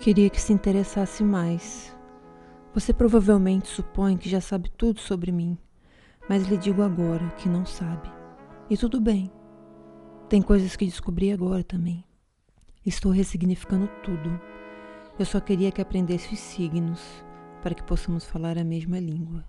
Queria que se interessasse mais. Você provavelmente supõe que já sabe tudo sobre mim, mas lhe digo agora que não sabe. E tudo bem. Tem coisas que descobri agora também. Estou ressignificando tudo. Eu só queria que aprendesse os signos para que possamos falar a mesma língua.